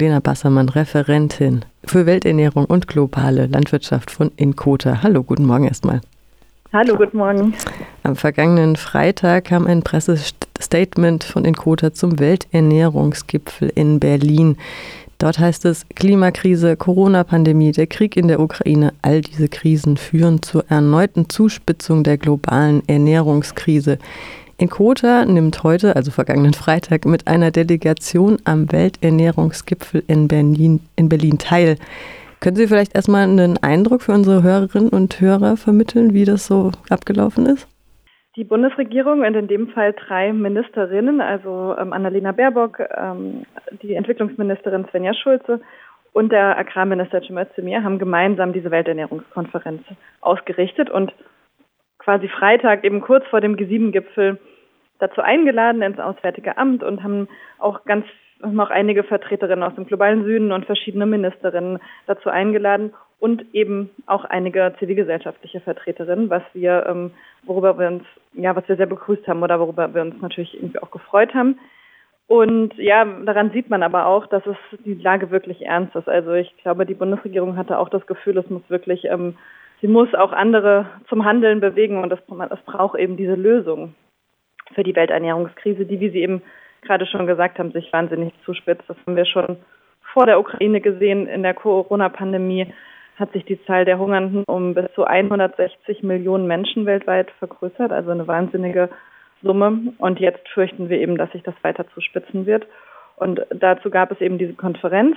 Lena Bassermann, Referentin für Welternährung und globale Landwirtschaft von Inkota. Hallo, guten Morgen erstmal. Hallo, guten Morgen. Am vergangenen Freitag kam ein Pressestatement von Inkota zum Welternährungsgipfel in Berlin. Dort heißt es, Klimakrise, Corona-Pandemie, der Krieg in der Ukraine, all diese Krisen führen zur erneuten Zuspitzung der globalen Ernährungskrise. Inkota nimmt heute, also vergangenen Freitag, mit einer Delegation am Welternährungsgipfel in Berlin, in Berlin teil. Können Sie vielleicht erstmal einen Eindruck für unsere Hörerinnen und Hörer vermitteln, wie das so abgelaufen ist? Die Bundesregierung und in dem Fall drei Ministerinnen, also ähm, Annalena Baerbock, ähm, die Entwicklungsministerin Svenja Schulze und der Agrarminister Cem Özdemir haben gemeinsam diese Welternährungskonferenz ausgerichtet und quasi Freitag eben kurz vor dem G7-Gipfel dazu eingeladen ins Auswärtige Amt und haben auch ganz noch einige Vertreterinnen aus dem globalen Süden und verschiedene Ministerinnen dazu eingeladen und eben auch einige zivilgesellschaftliche Vertreterinnen, was wir, ähm, worüber wir uns, ja, was wir sehr begrüßt haben oder worüber wir uns natürlich irgendwie auch gefreut haben. Und ja, daran sieht man aber auch, dass es die Lage wirklich ernst ist. Also ich glaube, die Bundesregierung hatte auch das Gefühl, es muss wirklich, ähm, sie muss auch andere zum Handeln bewegen und es braucht eben diese Lösung für die Welternährungskrise, die, wie Sie eben gerade schon gesagt haben, sich wahnsinnig zuspitzt. Das haben wir schon vor der Ukraine gesehen. In der Corona-Pandemie hat sich die Zahl der Hungernden um bis zu 160 Millionen Menschen weltweit vergrößert, also eine wahnsinnige Summe. Und jetzt fürchten wir eben, dass sich das weiter zuspitzen wird. Und dazu gab es eben diese Konferenz,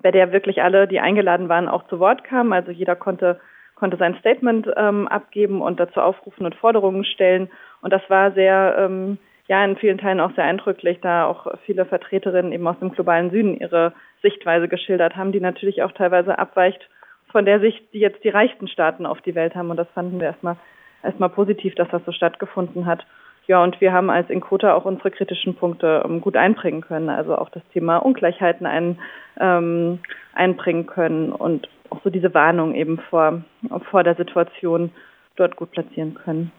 bei der wirklich alle, die eingeladen waren, auch zu Wort kamen. Also jeder konnte konnte sein Statement ähm, abgeben und dazu aufrufen und Forderungen stellen. Und das war sehr ähm, ja in vielen Teilen auch sehr eindrücklich, da auch viele Vertreterinnen eben aus dem globalen Süden ihre Sichtweise geschildert haben, die natürlich auch teilweise abweicht von der Sicht, die jetzt die reichsten Staaten auf die Welt haben. Und das fanden wir erstmal erstmal positiv, dass das so stattgefunden hat. Ja, und wir haben als Inkota auch unsere kritischen Punkte um, ähm, gut einbringen können, also auch das Thema Ungleichheiten ein, ähm, einbringen können und so diese Warnung eben vor, vor der Situation dort gut platzieren können.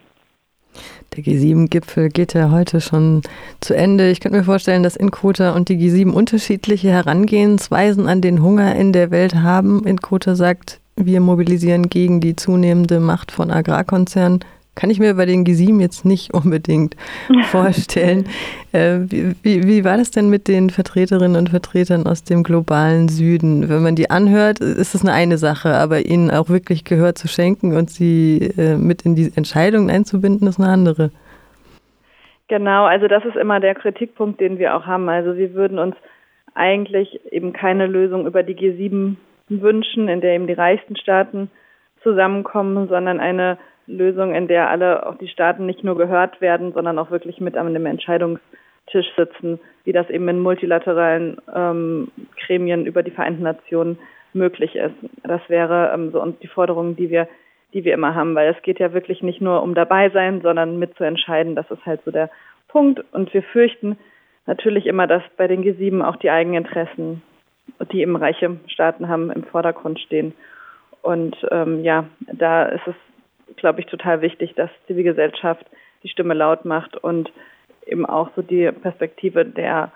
Der G7-Gipfel geht ja heute schon zu Ende. Ich könnte mir vorstellen, dass Inkota und die G7 unterschiedliche Herangehensweisen an den Hunger in der Welt haben. Inkota sagt, wir mobilisieren gegen die zunehmende Macht von Agrarkonzernen. Kann ich mir bei den G7 jetzt nicht unbedingt vorstellen. Äh, wie, wie, wie, war das denn mit den Vertreterinnen und Vertretern aus dem globalen Süden? Wenn man die anhört, ist das eine eine Sache, aber ihnen auch wirklich Gehör zu schenken und sie äh, mit in die Entscheidungen einzubinden, ist eine andere. Genau, also das ist immer der Kritikpunkt, den wir auch haben. Also wir würden uns eigentlich eben keine Lösung über die G7 wünschen, in der eben die reichsten Staaten zusammenkommen, sondern eine Lösung, in der alle, auch die Staaten nicht nur gehört werden, sondern auch wirklich mit an dem Entscheidungstisch sitzen, wie das eben in multilateralen ähm, Gremien über die Vereinten Nationen möglich ist. Das wäre ähm, so und die Forderung, die wir, die wir immer haben, weil es geht ja wirklich nicht nur um dabei sein, sondern mitzuentscheiden. Das ist halt so der Punkt. Und wir fürchten natürlich immer, dass bei den G7 auch die eigenen Interessen, die eben reiche Staaten haben, im Vordergrund stehen. Und ähm, ja, da ist es glaube ich, total wichtig, dass Zivilgesellschaft die Stimme laut macht und eben auch so die Perspektive der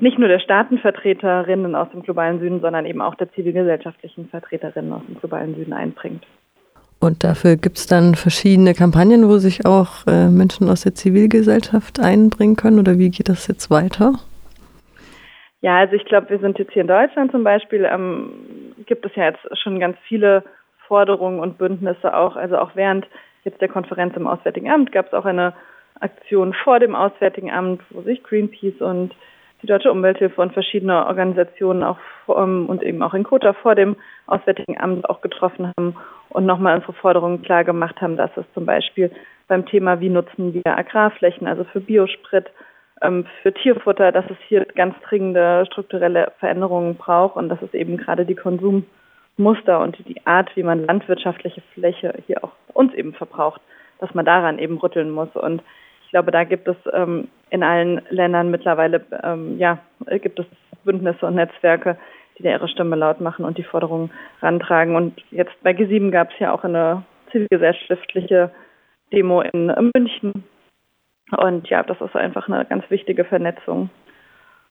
nicht nur der Staatenvertreterinnen aus dem globalen Süden, sondern eben auch der zivilgesellschaftlichen Vertreterinnen aus dem globalen Süden einbringt. Und dafür gibt es dann verschiedene Kampagnen, wo sich auch äh, Menschen aus der Zivilgesellschaft einbringen können? Oder wie geht das jetzt weiter? Ja, also ich glaube, wir sind jetzt hier in Deutschland zum Beispiel, ähm, gibt es ja jetzt schon ganz viele Forderungen und Bündnisse auch. Also auch während jetzt der Konferenz im Auswärtigen Amt gab es auch eine Aktion vor dem Auswärtigen Amt, wo sich Greenpeace und die Deutsche Umwelthilfe und verschiedene Organisationen auch um, und eben auch in Kota vor dem Auswärtigen Amt auch getroffen haben und nochmal unsere Forderungen klar gemacht haben, dass es zum Beispiel beim Thema, wie nutzen wir Agrarflächen, also für Biosprit, ähm, für Tierfutter, dass es hier ganz dringende strukturelle Veränderungen braucht und dass es eben gerade die Konsum Muster und die Art, wie man landwirtschaftliche Fläche hier auch uns eben verbraucht, dass man daran eben rütteln muss. Und ich glaube, da gibt es ähm, in allen Ländern mittlerweile, ähm, ja, gibt es Bündnisse und Netzwerke, die da ihre Stimme laut machen und die Forderungen rantragen. Und jetzt bei G7 gab es ja auch eine zivilgesellschaftliche Demo in München. Und ja, das ist einfach eine ganz wichtige Vernetzung.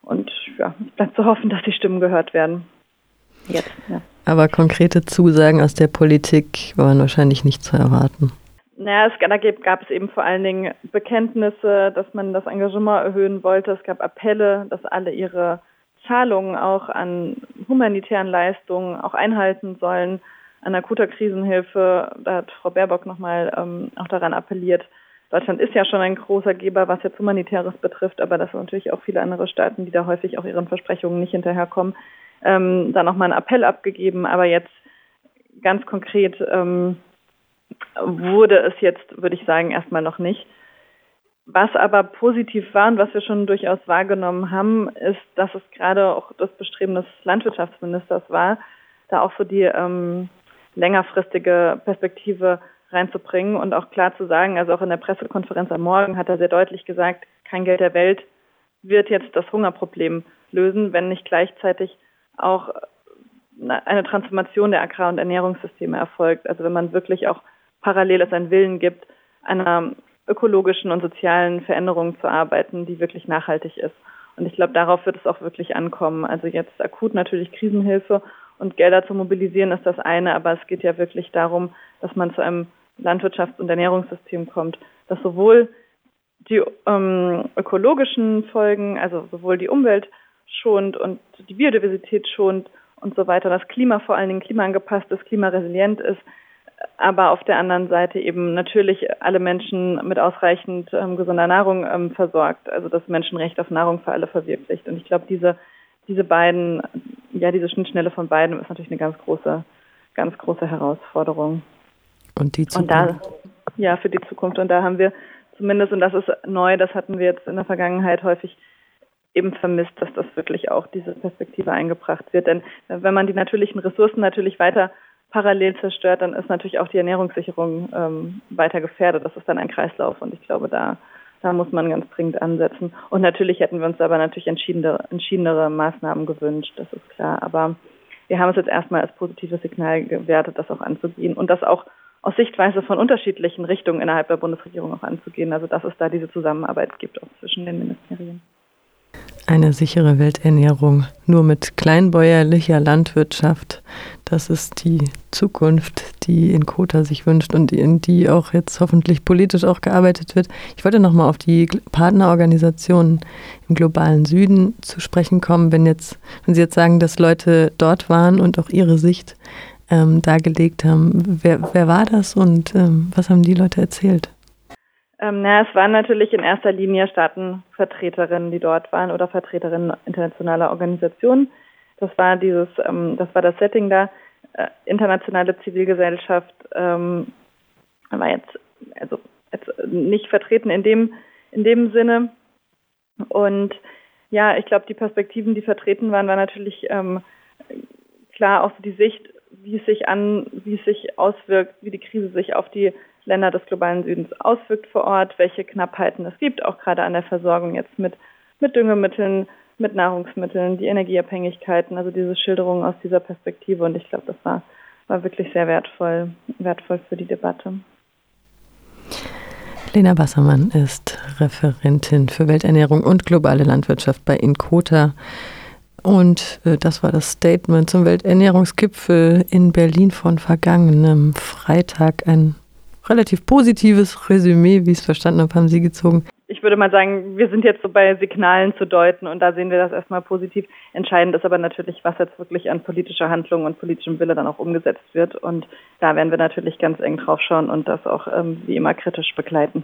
Und ja, es bleibt zu hoffen, dass die Stimmen gehört werden. Jetzt, ja. Aber konkrete Zusagen aus der Politik waren wahrscheinlich nicht zu erwarten. Naja, es, da gab es eben vor allen Dingen Bekenntnisse, dass man das Engagement erhöhen wollte. Es gab Appelle, dass alle ihre Zahlungen auch an humanitären Leistungen auch einhalten sollen. An akuter Krisenhilfe, da hat Frau Baerbock nochmal ähm, auch daran appelliert. Deutschland ist ja schon ein großer Geber, was jetzt Humanitäres betrifft, aber das sind natürlich auch viele andere Staaten, die da häufig auch ihren Versprechungen nicht hinterherkommen. Ähm, da nochmal einen Appell abgegeben, aber jetzt ganz konkret ähm, wurde es jetzt, würde ich sagen, erstmal noch nicht. Was aber positiv war und was wir schon durchaus wahrgenommen haben, ist, dass es gerade auch das Bestreben des Landwirtschaftsministers war, da auch so die ähm, längerfristige Perspektive reinzubringen und auch klar zu sagen, also auch in der Pressekonferenz am Morgen hat er sehr deutlich gesagt, kein Geld der Welt wird jetzt das Hungerproblem lösen, wenn nicht gleichzeitig auch eine Transformation der Agrar- und Ernährungssysteme erfolgt. Also wenn man wirklich auch parallel es einen Willen gibt, einer ökologischen und sozialen Veränderung zu arbeiten, die wirklich nachhaltig ist. Und ich glaube, darauf wird es auch wirklich ankommen. Also jetzt akut natürlich Krisenhilfe und Gelder zu mobilisieren ist das eine, aber es geht ja wirklich darum, dass man zu einem Landwirtschafts- und Ernährungssystem kommt, das sowohl die ähm, ökologischen Folgen, also sowohl die Umwelt schont und die Biodiversität schont und so weiter, das Klima vor allen Dingen klimaangepasst ist, klimaresilient ist, aber auf der anderen Seite eben natürlich alle Menschen mit ausreichend ähm, gesunder Nahrung ähm, versorgt, also das Menschenrecht auf Nahrung für alle verwirklicht. Und ich glaube, diese, diese beiden, ja, diese Schnittstelle von beiden ist natürlich eine ganz große, ganz große Herausforderung. Und die Zukunft? Und da, ja, für die Zukunft. Und da haben wir zumindest, und das ist neu, das hatten wir jetzt in der Vergangenheit häufig eben vermisst, dass das wirklich auch diese Perspektive eingebracht wird. Denn wenn man die natürlichen Ressourcen natürlich weiter parallel zerstört, dann ist natürlich auch die Ernährungssicherung ähm, weiter gefährdet. Das ist dann ein Kreislauf und ich glaube, da, da muss man ganz dringend ansetzen. Und natürlich hätten wir uns aber natürlich entschiedenere, entschiedenere Maßnahmen gewünscht, das ist klar. Aber wir haben es jetzt erstmal als positives Signal gewertet, das auch anzugehen und das auch aus Sichtweise von unterschiedlichen Richtungen innerhalb der Bundesregierung auch anzugehen. Also dass es da diese Zusammenarbeit gibt, auch zwischen den Ministerien. Eine sichere Welternährung nur mit kleinbäuerlicher Landwirtschaft. Das ist die Zukunft, die in Kota sich wünscht und in die auch jetzt hoffentlich politisch auch gearbeitet wird. Ich wollte nochmal auf die Partnerorganisationen im globalen Süden zu sprechen kommen, wenn jetzt, wenn Sie jetzt sagen, dass Leute dort waren und auch ihre Sicht ähm, dargelegt haben. Wer, wer war das und ähm, was haben die Leute erzählt? Ähm, na, es waren natürlich in erster Linie Staatenvertreterinnen, die dort waren oder Vertreterinnen internationaler Organisationen. Das war dieses, ähm, das war das Setting da. Äh, internationale Zivilgesellschaft ähm, war jetzt also jetzt nicht vertreten in dem in dem Sinne. Und ja, ich glaube, die Perspektiven, die vertreten waren, war natürlich ähm, klar auch so die Sicht, wie es sich an, wie es sich auswirkt, wie die Krise sich auf die Länder des globalen Südens auswirkt vor Ort, welche Knappheiten es gibt, auch gerade an der Versorgung jetzt mit, mit Düngemitteln, mit Nahrungsmitteln, die Energieabhängigkeiten, also diese Schilderungen aus dieser Perspektive. Und ich glaube, das war, war wirklich sehr wertvoll, wertvoll für die Debatte. Lena Wassermann ist Referentin für Welternährung und globale Landwirtschaft bei Inkota. Und äh, das war das Statement zum Welternährungsgipfel in Berlin von vergangenem Freitag. Ein relativ positives Resümee, wie ich es verstanden habe, haben Sie gezogen. Ich würde mal sagen, wir sind jetzt so bei Signalen zu deuten und da sehen wir das erstmal positiv. Entscheidend ist aber natürlich, was jetzt wirklich an politischer Handlung und politischem Wille dann auch umgesetzt wird. Und da werden wir natürlich ganz eng drauf schauen und das auch ähm, wie immer kritisch begleiten.